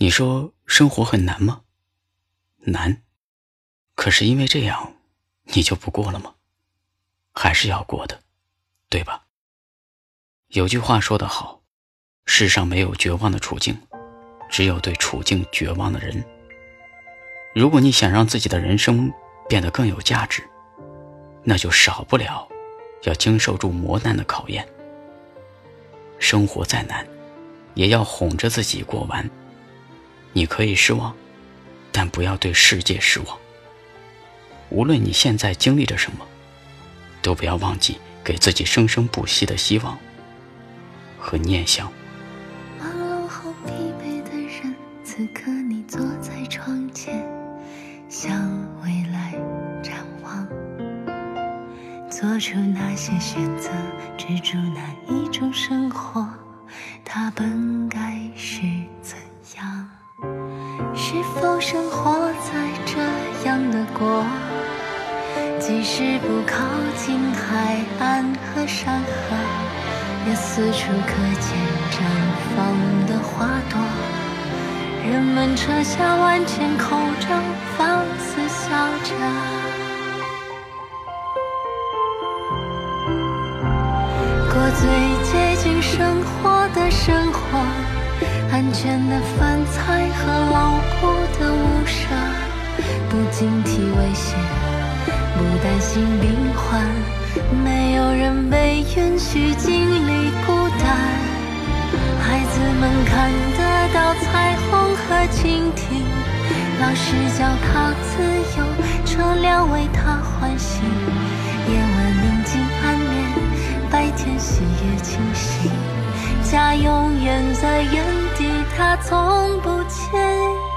你说生活很难吗？难。可是因为这样，你就不过了吗？还是要过的，对吧？有句话说得好，世上没有绝望的处境，只有对处境绝望的人。如果你想让自己的人生变得更有价值，那就少不了要经受住磨难的考验。生活再难，也要哄着自己过完。你可以失望，但不要对世界失望。无论你现在经历着什么，都不要忘记给自己生生不息的希望和念想。忙碌后疲惫的人，此刻你坐在窗前，向未来展望，做出那些选择，执着哪一种生活，它本该是？生活在这样的国？即使不靠近海岸和山河，也四处可见绽放的花朵。人们扯下万千口罩，放肆笑着，过最接近生活的生活，安全的饭菜和牢固的屋舍，不警惕危险。不担心病患，没有人被允许经历孤单。孩子们看得到彩虹和蜻蜓，老师教他自由，车辆为他欢喜。夜晚宁静安眠，白天喜悦清醒。家永远在原地，他从不介意。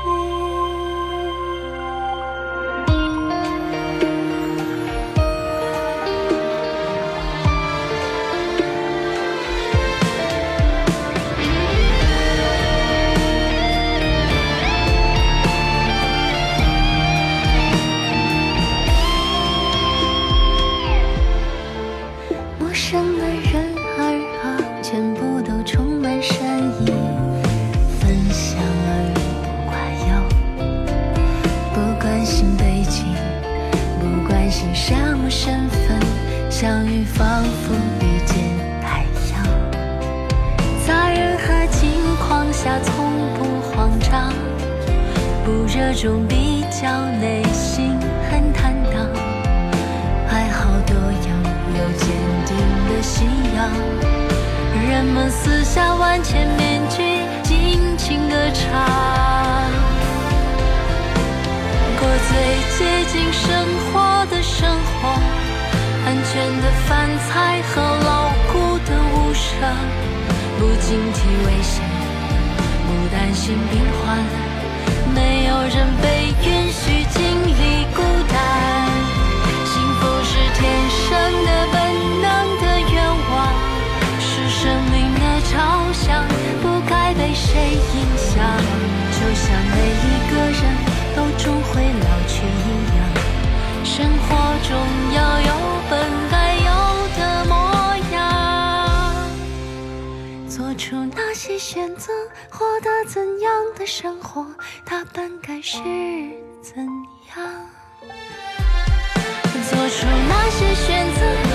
关心什么身份。相遇仿佛遇见太阳，在任何境况下从不慌张，不热衷比较，内心很坦荡。爱好多样，有坚定的信仰，人们撕下万千面具，尽情歌唱，过最接近生的饭菜和牢固的屋舍，不警惕危险，不担心病患，没有人被做出那些选择，获得怎样的生活？他本该是怎样？做出那些选择。